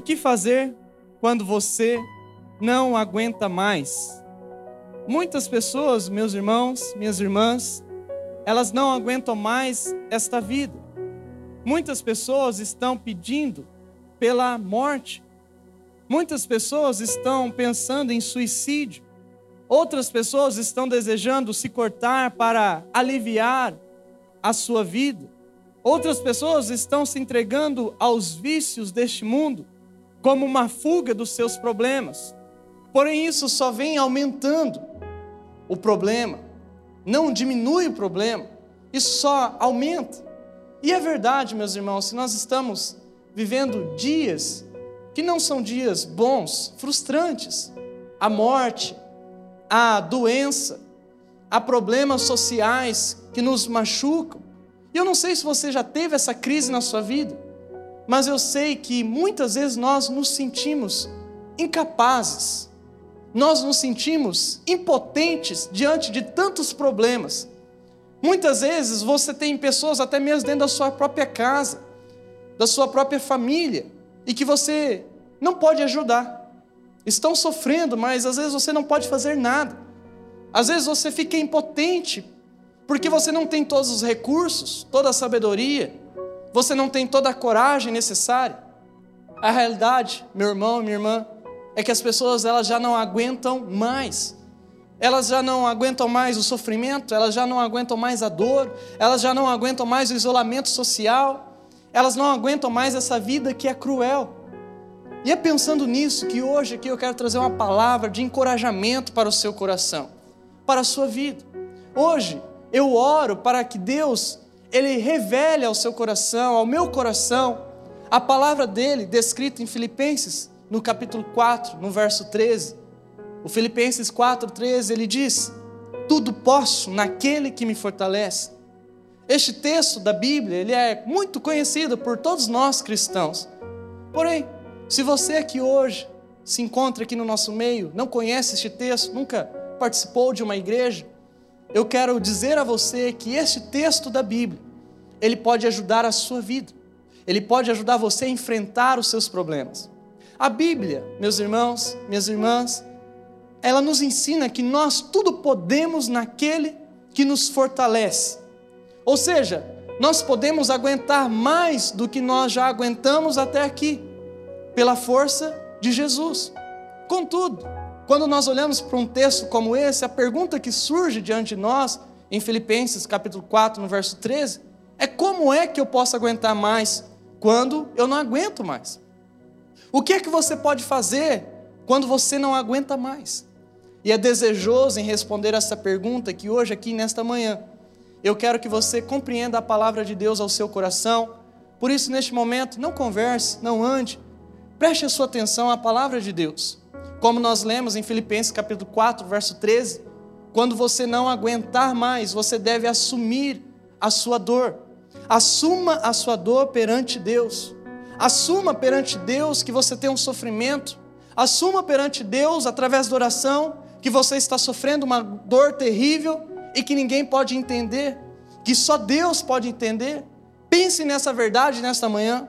O que fazer quando você não aguenta mais? Muitas pessoas, meus irmãos, minhas irmãs, elas não aguentam mais esta vida. Muitas pessoas estão pedindo pela morte. Muitas pessoas estão pensando em suicídio. Outras pessoas estão desejando se cortar para aliviar a sua vida. Outras pessoas estão se entregando aos vícios deste mundo como uma fuga dos seus problemas. Porém, isso só vem aumentando o problema, não diminui o problema, isso só aumenta. E é verdade, meus irmãos, se nós estamos vivendo dias que não são dias bons, frustrantes, a morte, a doença, há problemas sociais que nos machucam. E eu não sei se você já teve essa crise na sua vida mas eu sei que muitas vezes nós nos sentimos incapazes, nós nos sentimos impotentes diante de tantos problemas. Muitas vezes você tem pessoas, até mesmo dentro da sua própria casa, da sua própria família, e que você não pode ajudar. Estão sofrendo, mas às vezes você não pode fazer nada. Às vezes você fica impotente, porque você não tem todos os recursos, toda a sabedoria, você não tem toda a coragem necessária. A realidade, meu irmão, minha irmã, é que as pessoas elas já não aguentam mais. Elas já não aguentam mais o sofrimento, elas já não aguentam mais a dor, elas já não aguentam mais o isolamento social, elas não aguentam mais essa vida que é cruel. E é pensando nisso que hoje aqui eu quero trazer uma palavra de encorajamento para o seu coração, para a sua vida. Hoje eu oro para que Deus ele revele ao seu coração, ao meu coração, a palavra dele descrita em Filipenses, no capítulo 4, no verso 13. O Filipenses 4, 13, ele diz: Tudo posso naquele que me fortalece. Este texto da Bíblia, ele é muito conhecido por todos nós cristãos. Porém, se você aqui hoje se encontra aqui no nosso meio, não conhece este texto, nunca participou de uma igreja, eu quero dizer a você que este texto da Bíblia, ele pode ajudar a sua vida. Ele pode ajudar você a enfrentar os seus problemas. A Bíblia, meus irmãos, minhas irmãs, ela nos ensina que nós tudo podemos naquele que nos fortalece. Ou seja, nós podemos aguentar mais do que nós já aguentamos até aqui, pela força de Jesus. Contudo, quando nós olhamos para um texto como esse, a pergunta que surge diante de nós, em Filipenses capítulo 4, no verso 13, é como é que eu posso aguentar mais quando eu não aguento mais? O que é que você pode fazer quando você não aguenta mais? E é desejoso em responder essa pergunta que hoje, aqui nesta manhã, eu quero que você compreenda a palavra de Deus ao seu coração. Por isso, neste momento, não converse, não ande, preste a sua atenção à palavra de Deus. Como nós lemos em Filipenses capítulo 4, verso 13, quando você não aguentar mais, você deve assumir a sua dor. Assuma a sua dor perante Deus. Assuma perante Deus que você tem um sofrimento. Assuma perante Deus, através da oração, que você está sofrendo uma dor terrível e que ninguém pode entender, que só Deus pode entender. Pense nessa verdade nesta manhã.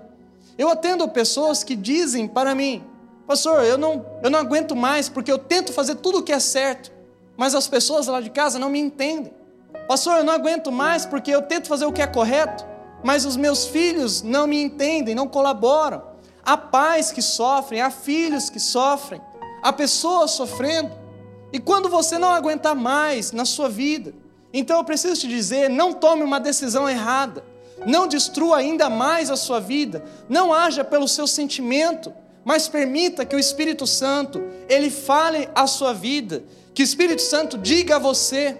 Eu atendo pessoas que dizem para mim: Pastor, eu não, eu não aguento mais porque eu tento fazer tudo o que é certo, mas as pessoas lá de casa não me entendem. Pastor, eu não aguento mais porque eu tento fazer o que é correto, mas os meus filhos não me entendem, não colaboram. Há pais que sofrem, há filhos que sofrem, há pessoas sofrendo. E quando você não aguentar mais na sua vida, então eu preciso te dizer: não tome uma decisão errada, não destrua ainda mais a sua vida, não haja pelo seu sentimento, mas permita que o Espírito Santo, ele fale a sua vida, que o Espírito Santo diga a você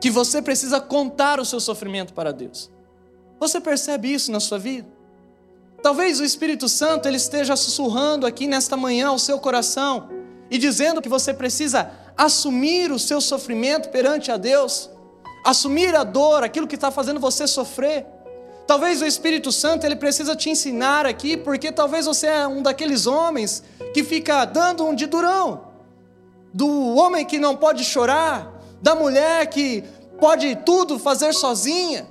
que você precisa contar o seu sofrimento para Deus. Você percebe isso na sua vida? Talvez o Espírito Santo ele esteja sussurrando aqui nesta manhã ao seu coração e dizendo que você precisa assumir o seu sofrimento perante a Deus, assumir a dor, aquilo que está fazendo você sofrer. Talvez o Espírito Santo ele precisa te ensinar aqui, porque talvez você é um daqueles homens que fica dando um de durão, do homem que não pode chorar, da mulher que pode tudo fazer sozinha.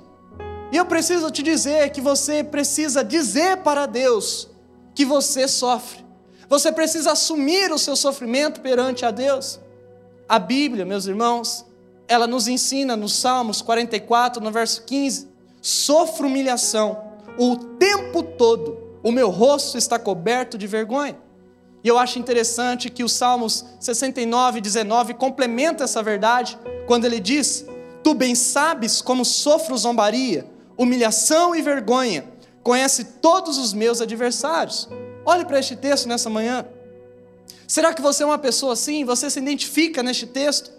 E eu preciso te dizer que você precisa dizer para Deus que você sofre. Você precisa assumir o seu sofrimento perante a Deus. A Bíblia, meus irmãos, ela nos ensina nos Salmos 44, no verso 15: sofro humilhação o tempo todo, o meu rosto está coberto de vergonha. E eu acho interessante que o Salmos 69, 19 complementa essa verdade quando ele diz: Tu bem sabes como sofro zombaria, humilhação e vergonha, conhece todos os meus adversários. Olhe para este texto nessa manhã. Será que você é uma pessoa assim? Você se identifica neste texto?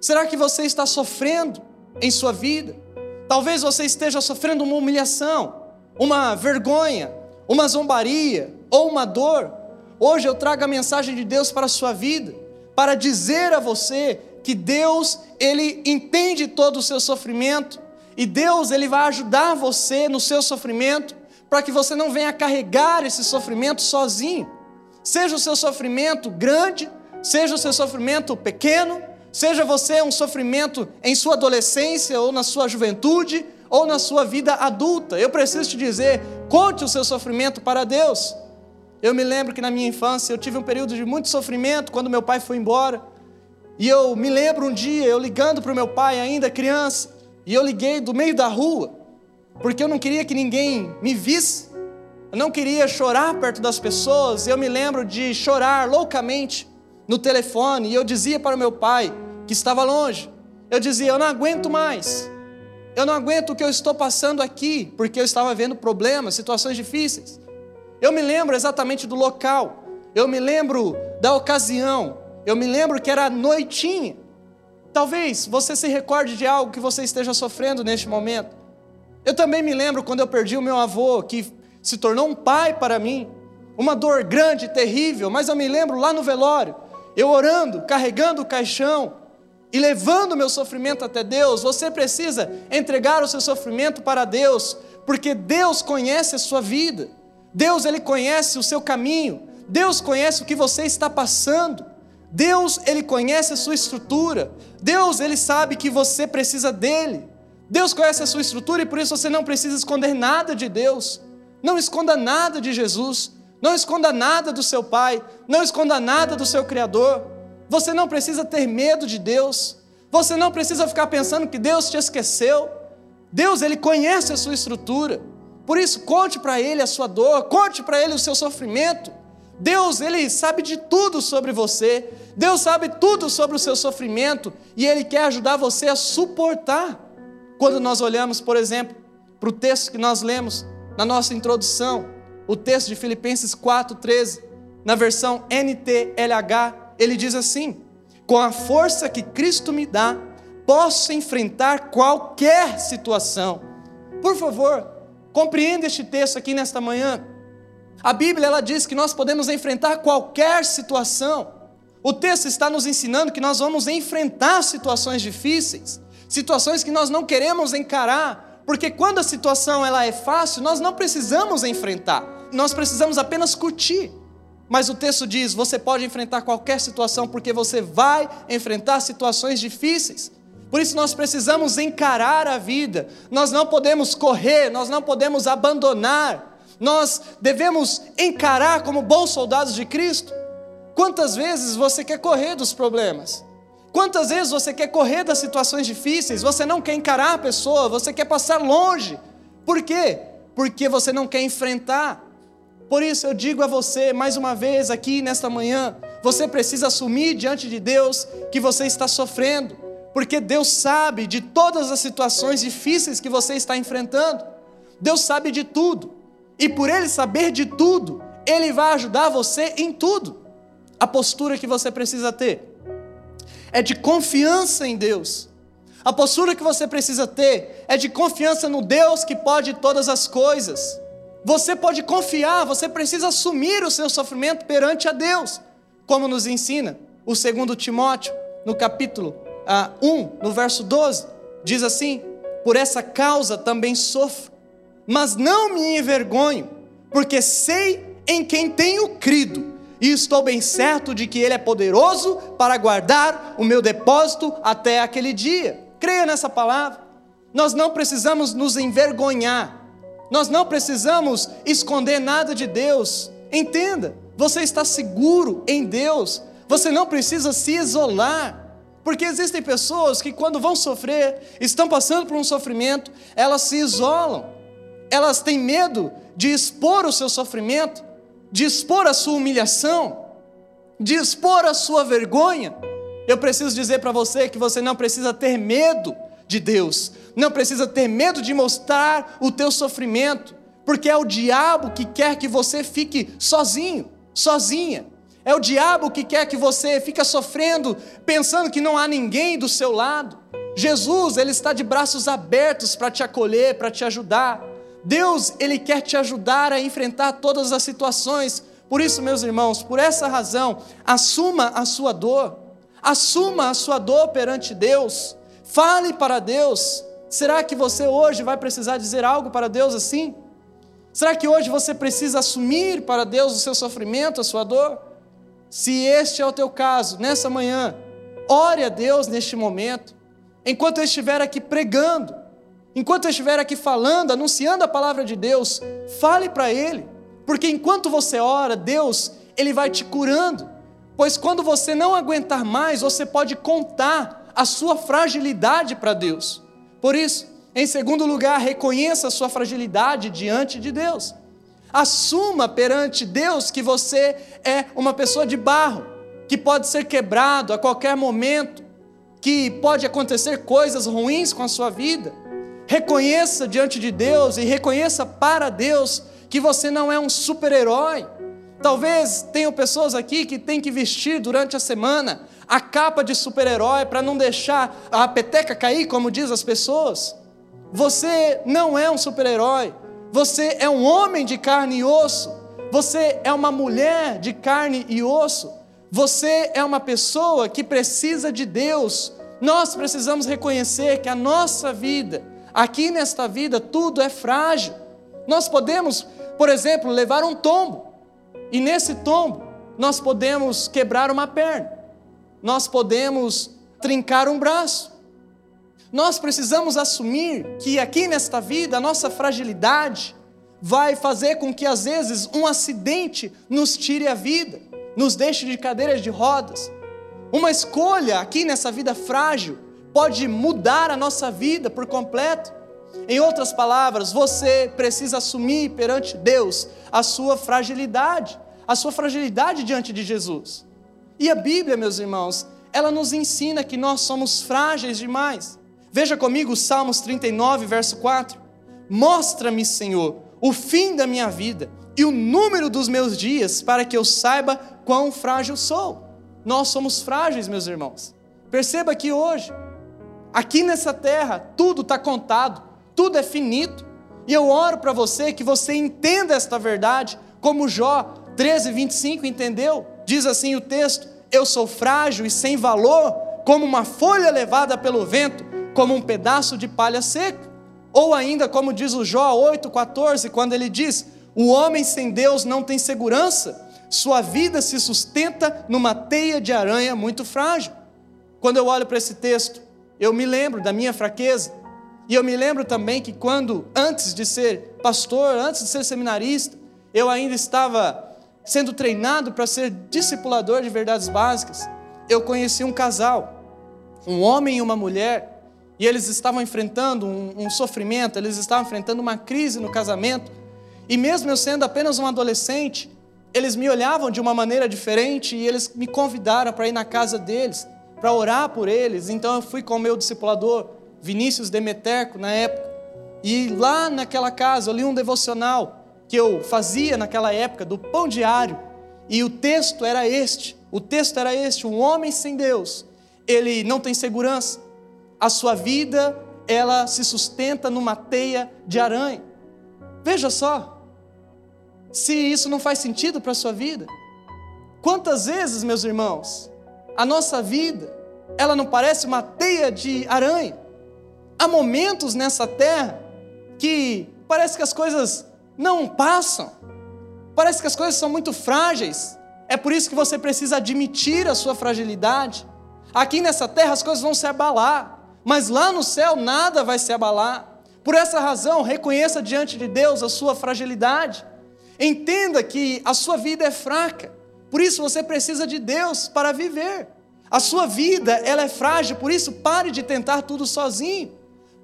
Será que você está sofrendo em sua vida? Talvez você esteja sofrendo uma humilhação, uma vergonha, uma zombaria ou uma dor. Hoje eu trago a mensagem de Deus para a sua vida, para dizer a você que Deus, ele entende todo o seu sofrimento e Deus, ele vai ajudar você no seu sofrimento, para que você não venha carregar esse sofrimento sozinho. Seja o seu sofrimento grande, seja o seu sofrimento pequeno, seja você um sofrimento em sua adolescência ou na sua juventude, ou na sua vida adulta. Eu preciso te dizer, conte o seu sofrimento para Deus. Eu me lembro que na minha infância eu tive um período de muito sofrimento quando meu pai foi embora. E eu me lembro um dia eu ligando para o meu pai, ainda criança, e eu liguei do meio da rua, porque eu não queria que ninguém me visse, eu não queria chorar perto das pessoas. Eu me lembro de chorar loucamente no telefone, e eu dizia para o meu pai, que estava longe, eu dizia: Eu não aguento mais, eu não aguento o que eu estou passando aqui, porque eu estava vendo problemas, situações difíceis. Eu me lembro exatamente do local, eu me lembro da ocasião, eu me lembro que era noitinha. Talvez você se recorde de algo que você esteja sofrendo neste momento. Eu também me lembro quando eu perdi o meu avô, que se tornou um pai para mim, uma dor grande, terrível, mas eu me lembro lá no velório, eu orando, carregando o caixão, e levando o meu sofrimento até Deus, você precisa entregar o seu sofrimento para Deus, porque Deus conhece a sua vida. Deus ele conhece o seu caminho. Deus conhece o que você está passando. Deus ele conhece a sua estrutura. Deus ele sabe que você precisa dele. Deus conhece a sua estrutura e por isso você não precisa esconder nada de Deus. Não esconda nada de Jesus. Não esconda nada do seu Pai. Não esconda nada do seu Criador. Você não precisa ter medo de Deus. Você não precisa ficar pensando que Deus te esqueceu. Deus, ele conhece a sua estrutura. Por isso, conte para ele a sua dor, conte para ele o seu sofrimento. Deus, ele sabe de tudo sobre você. Deus sabe tudo sobre o seu sofrimento e ele quer ajudar você a suportar. Quando nós olhamos, por exemplo, para o texto que nós lemos na nossa introdução, o texto de Filipenses 4:13, na versão NTLH, ele diz assim: com a força que Cristo me dá, posso enfrentar qualquer situação. Por favor, compreenda este texto aqui nesta manhã. A Bíblia ela diz que nós podemos enfrentar qualquer situação. O texto está nos ensinando que nós vamos enfrentar situações difíceis, situações que nós não queremos encarar, porque quando a situação ela é fácil, nós não precisamos enfrentar. Nós precisamos apenas curtir. Mas o texto diz: você pode enfrentar qualquer situação, porque você vai enfrentar situações difíceis. Por isso nós precisamos encarar a vida, nós não podemos correr, nós não podemos abandonar, nós devemos encarar como bons soldados de Cristo. Quantas vezes você quer correr dos problemas? Quantas vezes você quer correr das situações difíceis? Você não quer encarar a pessoa, você quer passar longe. Por quê? Porque você não quer enfrentar. Por isso eu digo a você, mais uma vez aqui nesta manhã, você precisa assumir diante de Deus que você está sofrendo, porque Deus sabe de todas as situações difíceis que você está enfrentando. Deus sabe de tudo, e por Ele saber de tudo, Ele vai ajudar você em tudo. A postura que você precisa ter é de confiança em Deus. A postura que você precisa ter é de confiança no Deus que pode todas as coisas. Você pode confiar, você precisa assumir o seu sofrimento perante a Deus, como nos ensina o segundo Timóteo, no capítulo ah, 1, no verso 12, diz assim: Por essa causa também sofro, mas não me envergonho, porque sei em quem tenho crido, e estou bem certo de que Ele é poderoso para guardar o meu depósito até aquele dia. Creia nessa palavra. Nós não precisamos nos envergonhar nós não precisamos esconder nada de Deus. Entenda, você está seguro em Deus. Você não precisa se isolar. Porque existem pessoas que, quando vão sofrer, estão passando por um sofrimento, elas se isolam, elas têm medo de expor o seu sofrimento, de expor a sua humilhação, de expor a sua vergonha. Eu preciso dizer para você que você não precisa ter medo de Deus, não precisa ter medo de mostrar o teu sofrimento, porque é o diabo que quer que você fique sozinho, sozinha. É o diabo que quer que você fique sofrendo, pensando que não há ninguém do seu lado. Jesus, ele está de braços abertos para te acolher, para te ajudar. Deus, ele quer te ajudar a enfrentar todas as situações. Por isso, meus irmãos, por essa razão, assuma a sua dor. Assuma a sua dor perante Deus. Fale para Deus. Será que você hoje vai precisar dizer algo para Deus assim? Será que hoje você precisa assumir para Deus o seu sofrimento, a sua dor? Se este é o teu caso, nessa manhã, ore a Deus neste momento, enquanto eu estiver aqui pregando, enquanto eu estiver aqui falando, anunciando a palavra de Deus, fale para Ele, porque enquanto você ora, Deus, Ele vai te curando, pois quando você não aguentar mais, você pode contar a sua fragilidade para Deus. Por isso, em segundo lugar, reconheça a sua fragilidade diante de Deus. Assuma perante Deus que você é uma pessoa de barro, que pode ser quebrado a qualquer momento, que pode acontecer coisas ruins com a sua vida. Reconheça diante de Deus e reconheça para Deus que você não é um super-herói. Talvez tenham pessoas aqui que têm que vestir durante a semana a capa de super-herói para não deixar a peteca cair, como diz as pessoas. Você não é um super-herói. Você é um homem de carne e osso. Você é uma mulher de carne e osso. Você é uma pessoa que precisa de Deus. Nós precisamos reconhecer que a nossa vida, aqui nesta vida, tudo é frágil. Nós podemos, por exemplo, levar um tombo, e nesse tombo, nós podemos quebrar uma perna, nós podemos trincar um braço, nós precisamos assumir que aqui nesta vida a nossa fragilidade vai fazer com que às vezes um acidente nos tire a vida, nos deixe de cadeiras de rodas. Uma escolha aqui nessa vida frágil pode mudar a nossa vida por completo. Em outras palavras, você precisa assumir perante Deus a sua fragilidade, a sua fragilidade diante de Jesus. E a Bíblia, meus irmãos, ela nos ensina que nós somos frágeis demais. Veja comigo Salmos 39, verso 4. Mostra-me, Senhor, o fim da minha vida e o número dos meus dias, para que eu saiba quão frágil sou. Nós somos frágeis, meus irmãos. Perceba que hoje, aqui nessa terra, tudo está contado, tudo é finito. E eu oro para você que você entenda esta verdade, como Jó 13, 25 entendeu. Diz assim o texto: Eu sou frágil e sem valor, como uma folha levada pelo vento como um pedaço de palha seca. Ou ainda, como diz o Jó 8,14, quando ele diz: O homem sem Deus não tem segurança, sua vida se sustenta numa teia de aranha muito frágil. Quando eu olho para esse texto, eu me lembro da minha fraqueza, e eu me lembro também que quando, antes de ser pastor, antes de ser seminarista, eu ainda estava sendo treinado para ser discipulador de verdades básicas, eu conheci um casal, um homem e uma mulher, e eles estavam enfrentando um, um, sofrimento, eles estavam enfrentando uma crise no casamento. E mesmo eu sendo apenas um adolescente, eles me olhavam de uma maneira diferente e eles me convidaram para ir na casa deles, para orar por eles. Então eu fui com o meu discipulador, Vinícius Demeterco, na época. E lá naquela casa eu li um devocional que eu fazia naquela época, do pão diário. E o texto era este: o texto era este, um homem sem Deus, ele não tem segurança a sua vida ela se sustenta numa teia de aranha. Veja só, se isso não faz sentido para a sua vida. Quantas vezes, meus irmãos, a nossa vida, ela não parece uma teia de aranha? Há momentos nessa terra que parece que as coisas não passam, parece que as coisas são muito frágeis. É por isso que você precisa admitir a sua fragilidade. Aqui nessa terra as coisas vão se abalar mas lá no céu nada vai se abalar. Por essa razão, reconheça diante de Deus a sua fragilidade. Entenda que a sua vida é fraca, por isso você precisa de Deus para viver. A sua vida, ela é frágil, por isso pare de tentar tudo sozinho.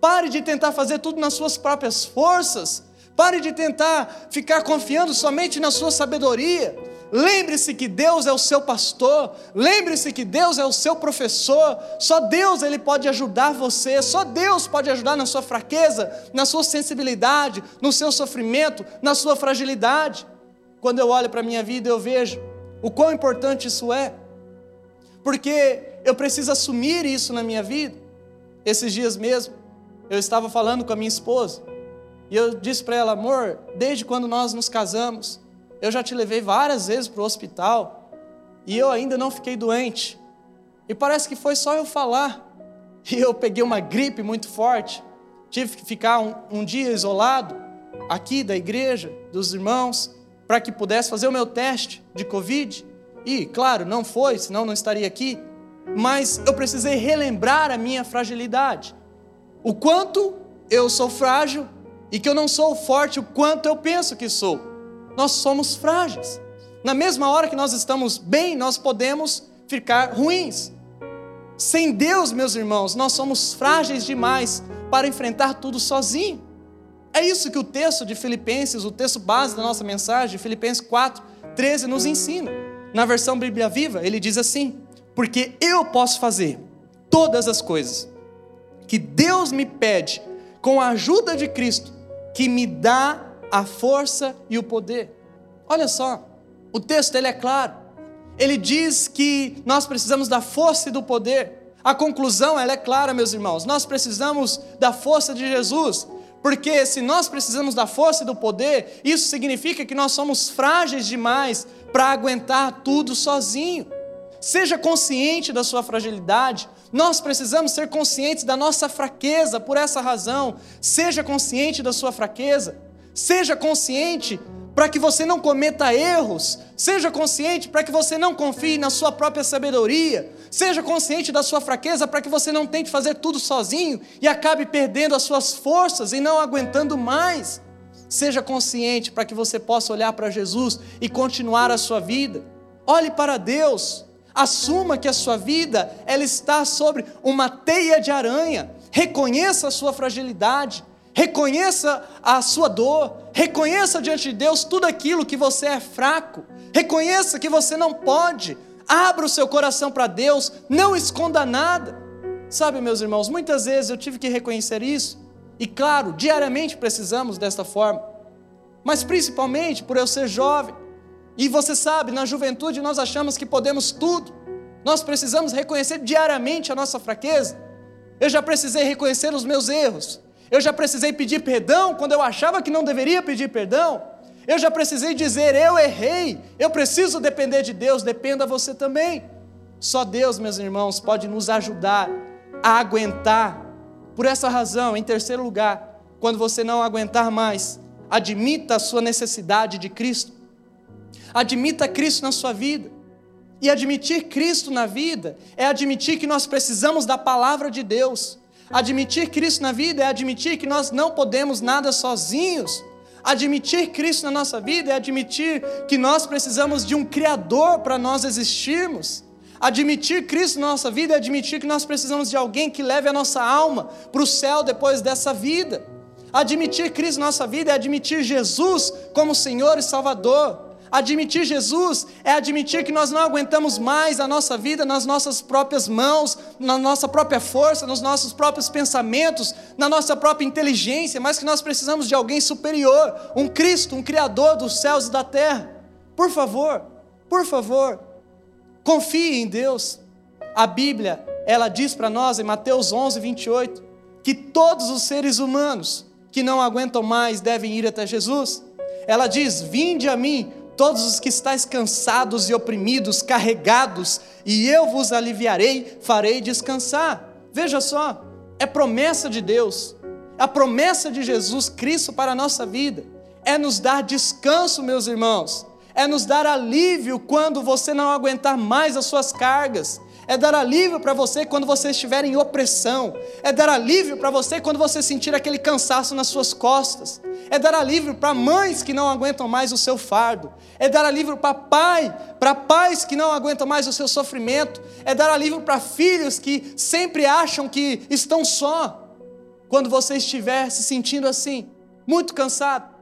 Pare de tentar fazer tudo nas suas próprias forças. Pare de tentar ficar confiando somente na sua sabedoria. Lembre-se que Deus é o seu pastor, lembre-se que Deus é o seu professor. Só Deus ele pode ajudar você, só Deus pode ajudar na sua fraqueza, na sua sensibilidade, no seu sofrimento, na sua fragilidade. Quando eu olho para a minha vida, eu vejo o quão importante isso é. Porque eu preciso assumir isso na minha vida. Esses dias mesmo, eu estava falando com a minha esposa, e eu disse para ela, amor, desde quando nós nos casamos, eu já te levei várias vezes para o hospital e eu ainda não fiquei doente. E parece que foi só eu falar. E eu peguei uma gripe muito forte. Tive que ficar um, um dia isolado aqui da igreja, dos irmãos, para que pudesse fazer o meu teste de Covid. E, claro, não foi, senão não estaria aqui. Mas eu precisei relembrar a minha fragilidade. O quanto eu sou frágil e que eu não sou forte o quanto eu penso que sou nós somos frágeis. Na mesma hora que nós estamos bem, nós podemos ficar ruins. Sem Deus, meus irmãos, nós somos frágeis demais para enfrentar tudo sozinho. É isso que o texto de Filipenses, o texto base da nossa mensagem, Filipenses 4, 13, nos ensina. Na versão Bíblia Viva, ele diz assim: Porque eu posso fazer todas as coisas que Deus me pede com a ajuda de Cristo, que me dá a força e o poder. Olha só, o texto ele é claro. Ele diz que nós precisamos da força e do poder. A conclusão ela é clara, meus irmãos. Nós precisamos da força de Jesus, porque se nós precisamos da força e do poder, isso significa que nós somos frágeis demais para aguentar tudo sozinho. Seja consciente da sua fragilidade. Nós precisamos ser conscientes da nossa fraqueza por essa razão. Seja consciente da sua fraqueza. Seja consciente para que você não cometa erros. Seja consciente para que você não confie na sua própria sabedoria. Seja consciente da sua fraqueza para que você não tente fazer tudo sozinho e acabe perdendo as suas forças e não aguentando mais. Seja consciente para que você possa olhar para Jesus e continuar a sua vida. Olhe para Deus. Assuma que a sua vida ela está sobre uma teia de aranha. Reconheça a sua fragilidade. Reconheça a sua dor, reconheça diante de Deus tudo aquilo que você é fraco, reconheça que você não pode, abra o seu coração para Deus, não esconda nada. Sabe, meus irmãos, muitas vezes eu tive que reconhecer isso, e claro, diariamente precisamos desta forma, mas principalmente por eu ser jovem, e você sabe, na juventude nós achamos que podemos tudo, nós precisamos reconhecer diariamente a nossa fraqueza. Eu já precisei reconhecer os meus erros, eu já precisei pedir perdão quando eu achava que não deveria pedir perdão. Eu já precisei dizer, eu errei, eu preciso depender de Deus, dependa você também. Só Deus, meus irmãos, pode nos ajudar a aguentar. Por essa razão, em terceiro lugar, quando você não aguentar mais, admita a sua necessidade de Cristo. Admita Cristo na sua vida. E admitir Cristo na vida é admitir que nós precisamos da palavra de Deus. Admitir Cristo na vida é admitir que nós não podemos nada sozinhos. Admitir Cristo na nossa vida é admitir que nós precisamos de um Criador para nós existirmos. Admitir Cristo na nossa vida é admitir que nós precisamos de alguém que leve a nossa alma para o céu depois dessa vida. Admitir Cristo na nossa vida é admitir Jesus como Senhor e Salvador. Admitir Jesus é admitir que nós não aguentamos mais a nossa vida nas nossas próprias mãos, na nossa própria força, nos nossos próprios pensamentos, na nossa própria inteligência, mas que nós precisamos de alguém superior, um Cristo, um Criador dos céus e da terra. Por favor, por favor, confie em Deus. A Bíblia, ela diz para nós em Mateus 11, 28, que todos os seres humanos que não aguentam mais devem ir até Jesus. Ela diz: Vinde a mim, todos os que estáis cansados e oprimidos, carregados, e eu vos aliviarei, farei descansar. Veja só, é promessa de Deus, a promessa de Jesus Cristo para a nossa vida, é nos dar descanso, meus irmãos, é nos dar alívio quando você não aguentar mais as suas cargas, é dar alívio para você quando você estiver em opressão, é dar alívio para você quando você sentir aquele cansaço nas suas costas, é dar alívio para mães que não aguentam mais o seu fardo, é dar alívio para pai, para pais que não aguentam mais o seu sofrimento, é dar alívio para filhos que sempre acham que estão só. Quando você estiver se sentindo assim, muito cansado,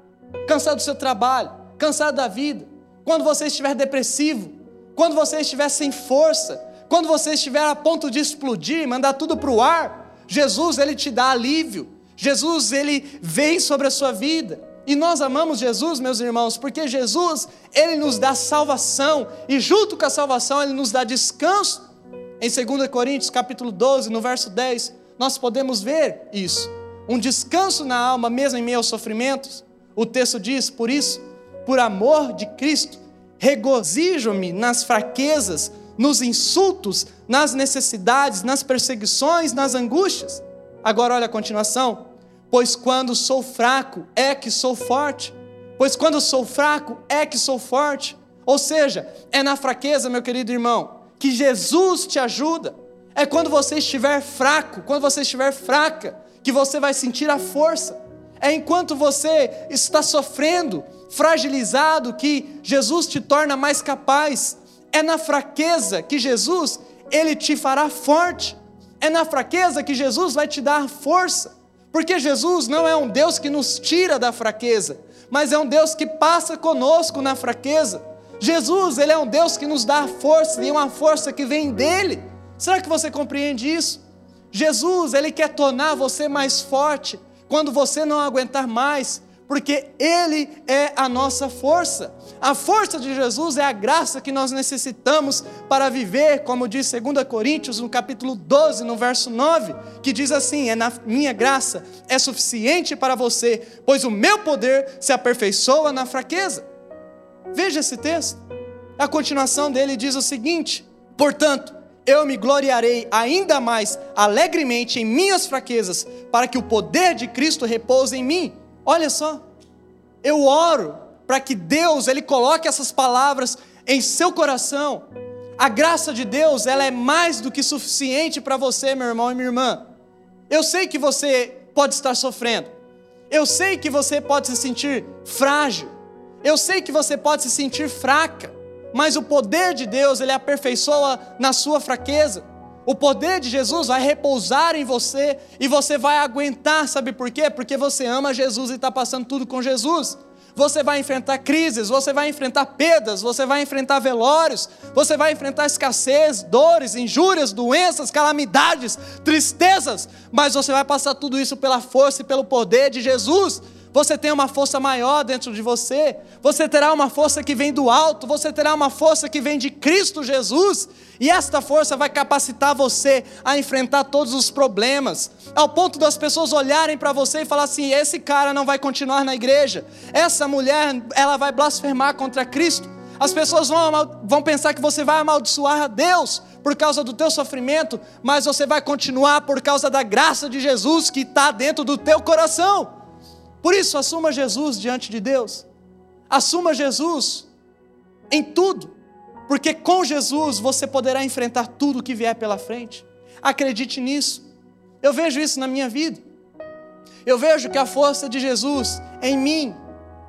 cansado do seu trabalho, cansado da vida, quando você estiver depressivo, quando você estiver sem força, quando você estiver a ponto de explodir, mandar tudo para o ar, Jesus ele te dá alívio. Jesus ele vem sobre a sua vida. E nós amamos Jesus, meus irmãos, porque Jesus ele nos dá salvação e junto com a salvação ele nos dá descanso. Em 2 Coríntios, capítulo 12, no verso 10, nós podemos ver isso. Um descanso na alma mesmo em meio aos sofrimentos. O texto diz: "Por isso, por amor de Cristo, regozijo-me nas fraquezas, nos insultos, nas necessidades, nas perseguições, nas angústias. Agora olha a continuação. Pois quando sou fraco, é que sou forte. Pois quando sou fraco, é que sou forte. Ou seja, é na fraqueza, meu querido irmão, que Jesus te ajuda. É quando você estiver fraco, quando você estiver fraca, que você vai sentir a força. É enquanto você está sofrendo, fragilizado, que Jesus te torna mais capaz é na fraqueza que Jesus, ele te fará forte. É na fraqueza que Jesus vai te dar força. Porque Jesus não é um Deus que nos tira da fraqueza, mas é um Deus que passa conosco na fraqueza. Jesus, ele é um Deus que nos dá força, e uma força que vem dele. Será que você compreende isso? Jesus, ele quer tornar você mais forte quando você não aguentar mais, porque Ele é a nossa força. A força de Jesus é a graça que nós necessitamos para viver, como diz 2 Coríntios, no capítulo 12, no verso 9, que diz assim: É na minha graça, é suficiente para você, pois o meu poder se aperfeiçoa na fraqueza. Veja esse texto. A continuação dele diz o seguinte: Portanto, eu me gloriarei ainda mais alegremente em minhas fraquezas, para que o poder de Cristo repouse em mim. Olha só, eu oro para que Deus ele coloque essas palavras em seu coração. A graça de Deus, ela é mais do que suficiente para você, meu irmão e minha irmã. Eu sei que você pode estar sofrendo. Eu sei que você pode se sentir frágil. Eu sei que você pode se sentir fraca. Mas o poder de Deus, ele aperfeiçoa na sua fraqueza. O poder de Jesus vai repousar em você e você vai aguentar, sabe por quê? Porque você ama Jesus e está passando tudo com Jesus. Você vai enfrentar crises, você vai enfrentar perdas, você vai enfrentar velórios, você vai enfrentar escassez, dores, injúrias, doenças, calamidades, tristezas, mas você vai passar tudo isso pela força e pelo poder de Jesus você tem uma força maior dentro de você, você terá uma força que vem do alto, você terá uma força que vem de Cristo Jesus, e esta força vai capacitar você a enfrentar todos os problemas, ao ponto das pessoas olharem para você e falar assim: esse cara não vai continuar na igreja, essa mulher, ela vai blasfemar contra Cristo. As pessoas vão, vão pensar que você vai amaldiçoar a Deus por causa do teu sofrimento, mas você vai continuar por causa da graça de Jesus que está dentro do teu coração. Por isso, assuma Jesus diante de Deus. Assuma Jesus em tudo, porque com Jesus você poderá enfrentar tudo que vier pela frente. Acredite nisso. Eu vejo isso na minha vida. Eu vejo que a força de Jesus em mim,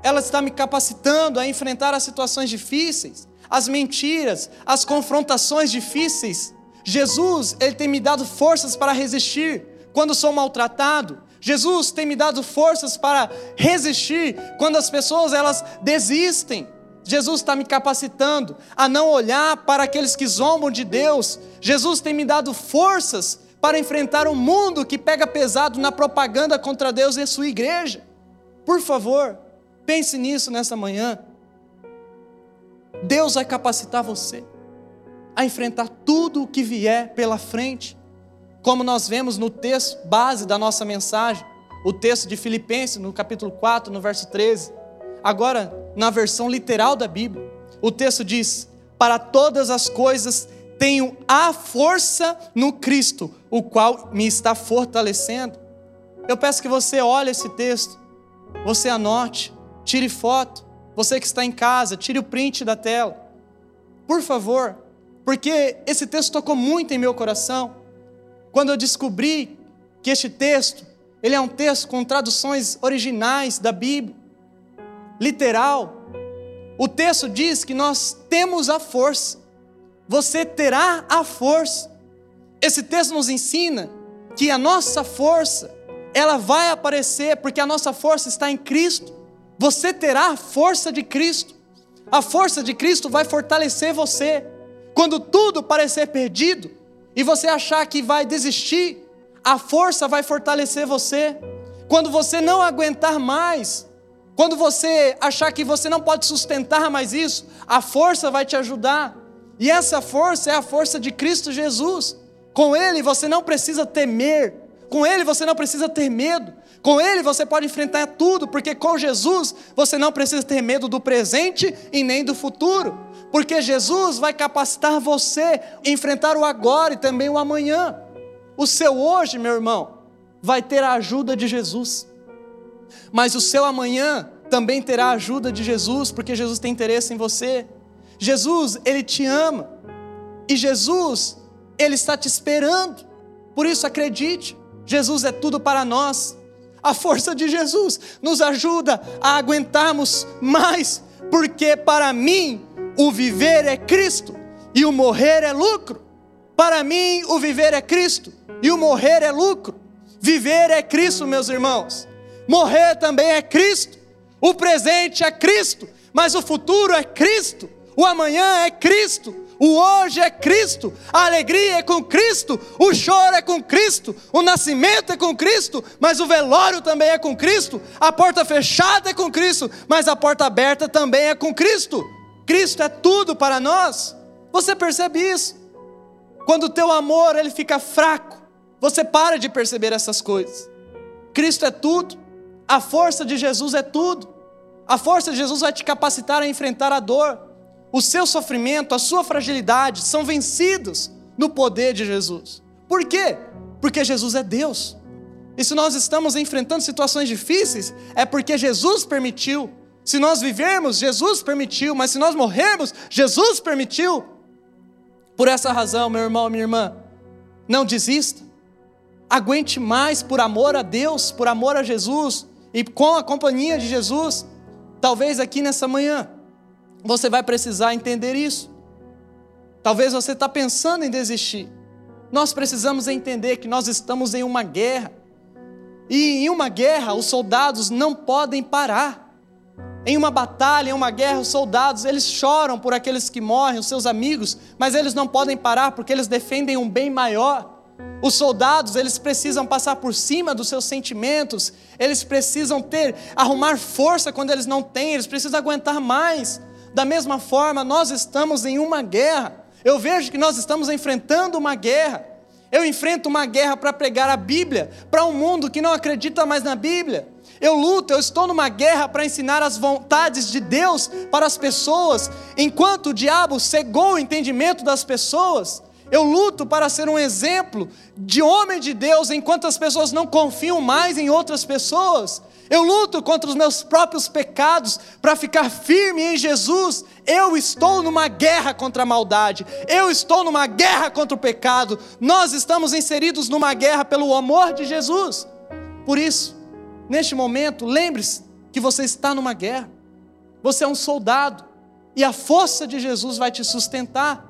ela está me capacitando a enfrentar as situações difíceis, as mentiras, as confrontações difíceis. Jesus, ele tem me dado forças para resistir quando sou maltratado, Jesus tem me dado forças para resistir quando as pessoas elas desistem. Jesus está me capacitando a não olhar para aqueles que zombam de Deus. Jesus tem me dado forças para enfrentar um mundo que pega pesado na propaganda contra Deus e sua igreja. Por favor, pense nisso nessa manhã. Deus vai capacitar você a enfrentar tudo o que vier pela frente como nós vemos no texto base da nossa mensagem, o texto de Filipenses, no capítulo 4, no verso 13. Agora, na versão literal da Bíblia, o texto diz: Para todas as coisas tenho a força no Cristo, o qual me está fortalecendo. Eu peço que você olhe esse texto, você anote, tire foto, você que está em casa, tire o print da tela. Por favor, porque esse texto tocou muito em meu coração. Quando eu descobri que este texto, ele é um texto com traduções originais da Bíblia, literal. O texto diz que nós temos a força. Você terá a força. Esse texto nos ensina que a nossa força, ela vai aparecer porque a nossa força está em Cristo. Você terá a força de Cristo. A força de Cristo vai fortalecer você. Quando tudo parecer perdido e você achar que vai desistir, a força vai fortalecer você. Quando você não aguentar mais, quando você achar que você não pode sustentar mais isso, a força vai te ajudar. E essa força é a força de Cristo Jesus. Com Ele você não precisa temer, com Ele você não precisa ter medo, com Ele você pode enfrentar tudo, porque com Jesus você não precisa ter medo do presente e nem do futuro, porque Jesus vai capacitar você a enfrentar o agora e também o amanhã. O seu hoje, meu irmão, vai ter a ajuda de Jesus, mas o seu amanhã também terá a ajuda de Jesus, porque Jesus tem interesse em você. Jesus, Ele te ama, e Jesus, Ele está te esperando, por isso acredite, Jesus é tudo para nós. A força de Jesus nos ajuda a aguentarmos mais, porque para mim o viver é Cristo e o morrer é lucro. Para mim o viver é Cristo e o morrer é lucro. Viver é Cristo, meus irmãos. Morrer também é Cristo. O presente é Cristo, mas o futuro é Cristo. O amanhã é Cristo. O hoje é Cristo, a alegria é com Cristo, o choro é com Cristo, o nascimento é com Cristo, mas o velório também é com Cristo, a porta fechada é com Cristo, mas a porta aberta também é com Cristo. Cristo é tudo para nós. Você percebe isso? Quando o teu amor ele fica fraco, você para de perceber essas coisas. Cristo é tudo, a força de Jesus é tudo. A força de Jesus vai te capacitar a enfrentar a dor o seu sofrimento, a sua fragilidade são vencidos no poder de Jesus. Por quê? Porque Jesus é Deus. E se nós estamos enfrentando situações difíceis, é porque Jesus permitiu. Se nós vivermos, Jesus permitiu, mas se nós morrermos, Jesus permitiu. Por essa razão, meu irmão, minha irmã, não desista. Aguente mais por amor a Deus, por amor a Jesus e com a companhia de Jesus. Talvez aqui nessa manhã você vai precisar entender isso. Talvez você está pensando em desistir. Nós precisamos entender que nós estamos em uma guerra. E em uma guerra, os soldados não podem parar. Em uma batalha, em uma guerra, os soldados, eles choram por aqueles que morrem, os seus amigos, mas eles não podem parar porque eles defendem um bem maior. Os soldados, eles precisam passar por cima dos seus sentimentos, eles precisam ter, arrumar força quando eles não têm, eles precisam aguentar mais. Da mesma forma, nós estamos em uma guerra. Eu vejo que nós estamos enfrentando uma guerra. Eu enfrento uma guerra para pregar a Bíblia para um mundo que não acredita mais na Bíblia. Eu luto, eu estou numa guerra para ensinar as vontades de Deus para as pessoas, enquanto o diabo cegou o entendimento das pessoas. Eu luto para ser um exemplo de homem de Deus, enquanto as pessoas não confiam mais em outras pessoas. Eu luto contra os meus próprios pecados para ficar firme em Jesus. Eu estou numa guerra contra a maldade. Eu estou numa guerra contra o pecado. Nós estamos inseridos numa guerra pelo amor de Jesus. Por isso, neste momento, lembre-se que você está numa guerra. Você é um soldado e a força de Jesus vai te sustentar.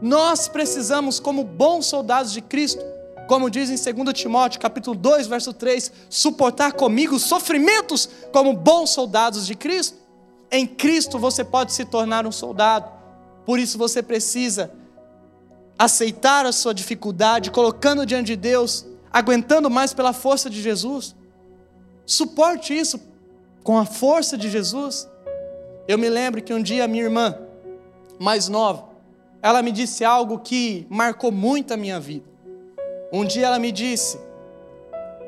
Nós precisamos, como bons soldados de Cristo, como diz em 2 Timóteo, capítulo 2, verso 3, suportar comigo sofrimentos como bons soldados de Cristo. Em Cristo você pode se tornar um soldado. Por isso você precisa aceitar a sua dificuldade, colocando diante de Deus, aguentando mais pela força de Jesus. Suporte isso com a força de Jesus. Eu me lembro que um dia a minha irmã, mais nova, ela me disse algo que marcou muito a minha vida. Um dia ela me disse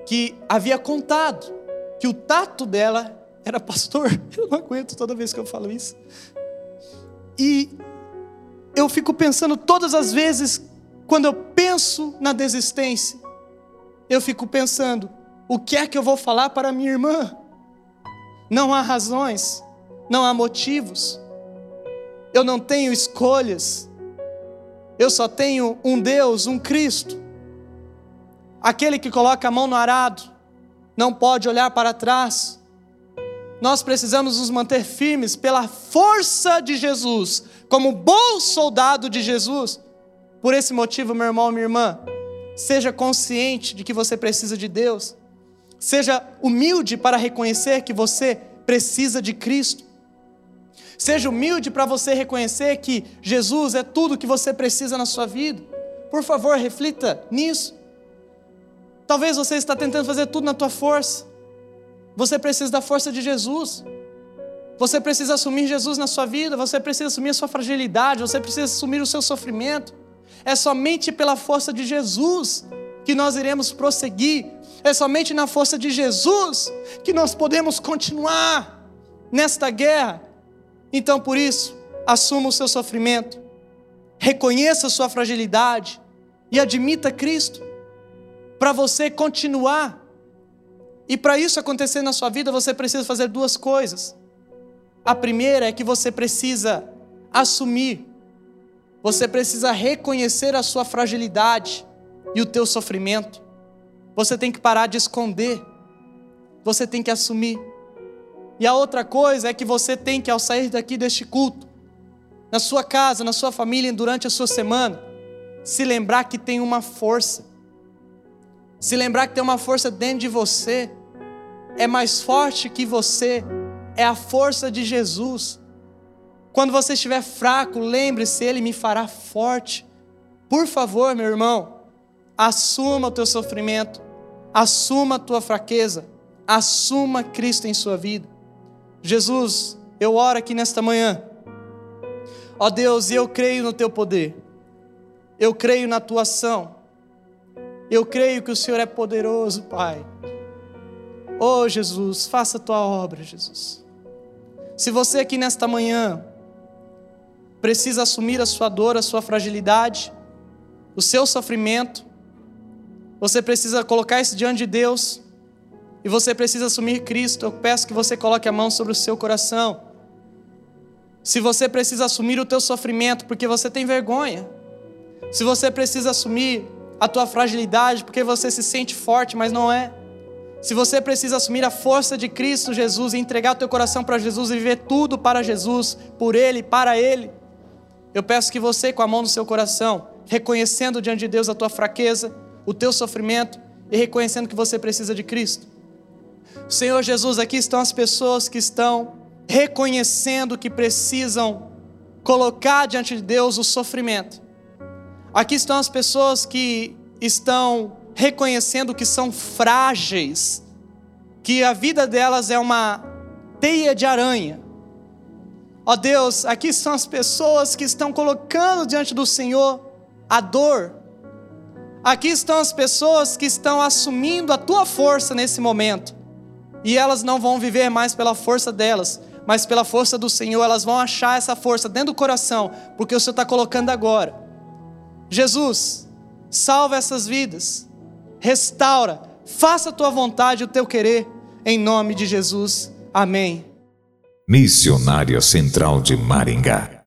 que havia contado que o tato dela era pastor. Eu não aguento toda vez que eu falo isso. E eu fico pensando todas as vezes, quando eu penso na desistência, eu fico pensando: o que é que eu vou falar para minha irmã? Não há razões, não há motivos, eu não tenho escolhas, Eu só tenho um Deus, um Cristo. Aquele que coloca a mão no arado não pode olhar para trás. Nós precisamos nos manter firmes pela força de Jesus, como bom soldado de Jesus. Por esse motivo, meu irmão, minha irmã, seja consciente de que você precisa de Deus. Seja humilde para reconhecer que você precisa de Cristo. Seja humilde para você reconhecer que Jesus é tudo que você precisa na sua vida. Por favor, reflita nisso. Talvez você está tentando fazer tudo na tua força. Você precisa da força de Jesus. Você precisa assumir Jesus na sua vida, você precisa assumir a sua fragilidade, você precisa assumir o seu sofrimento. É somente pela força de Jesus que nós iremos prosseguir. É somente na força de Jesus que nós podemos continuar nesta guerra. Então, por isso, assuma o seu sofrimento, reconheça a sua fragilidade e admita Cristo para você continuar. E para isso acontecer na sua vida, você precisa fazer duas coisas. A primeira é que você precisa assumir, você precisa reconhecer a sua fragilidade e o teu sofrimento. Você tem que parar de esconder, você tem que assumir. E a outra coisa é que você tem que, ao sair daqui deste culto, na sua casa, na sua família, durante a sua semana, se lembrar que tem uma força se lembrar que tem uma força dentro de você, é mais forte que você, é a força de Jesus. Quando você estiver fraco, lembre-se, Ele me fará forte. Por favor, meu irmão, assuma o teu sofrimento, assuma a tua fraqueza, assuma Cristo em sua vida. Jesus, eu oro aqui nesta manhã. Ó Deus, eu creio no teu poder, eu creio na tua ação, eu creio que o Senhor é poderoso, Pai. Oh, Jesus, faça a tua obra, Jesus. Se você aqui nesta manhã precisa assumir a sua dor, a sua fragilidade, o seu sofrimento, você precisa colocar isso diante de Deus e você precisa assumir Cristo. Eu peço que você coloque a mão sobre o seu coração. Se você precisa assumir o teu sofrimento porque você tem vergonha, se você precisa assumir a tua fragilidade, porque você se sente forte, mas não é. Se você precisa assumir a força de Cristo Jesus e entregar o teu coração para Jesus e viver tudo para Jesus, por Ele, para Ele, eu peço que você, com a mão no seu coração, reconhecendo diante de Deus a tua fraqueza, o teu sofrimento e reconhecendo que você precisa de Cristo. Senhor Jesus, aqui estão as pessoas que estão reconhecendo que precisam colocar diante de Deus o sofrimento Aqui estão as pessoas que estão reconhecendo que são frágeis, que a vida delas é uma teia de aranha. Ó Deus, aqui estão as pessoas que estão colocando diante do Senhor a dor. Aqui estão as pessoas que estão assumindo a tua força nesse momento. E elas não vão viver mais pela força delas, mas pela força do Senhor. Elas vão achar essa força dentro do coração, porque o Senhor está colocando agora. Jesus, salva essas vidas, restaura, faça a tua vontade, o teu querer, em nome de Jesus. Amém. Missionária Central de Maringá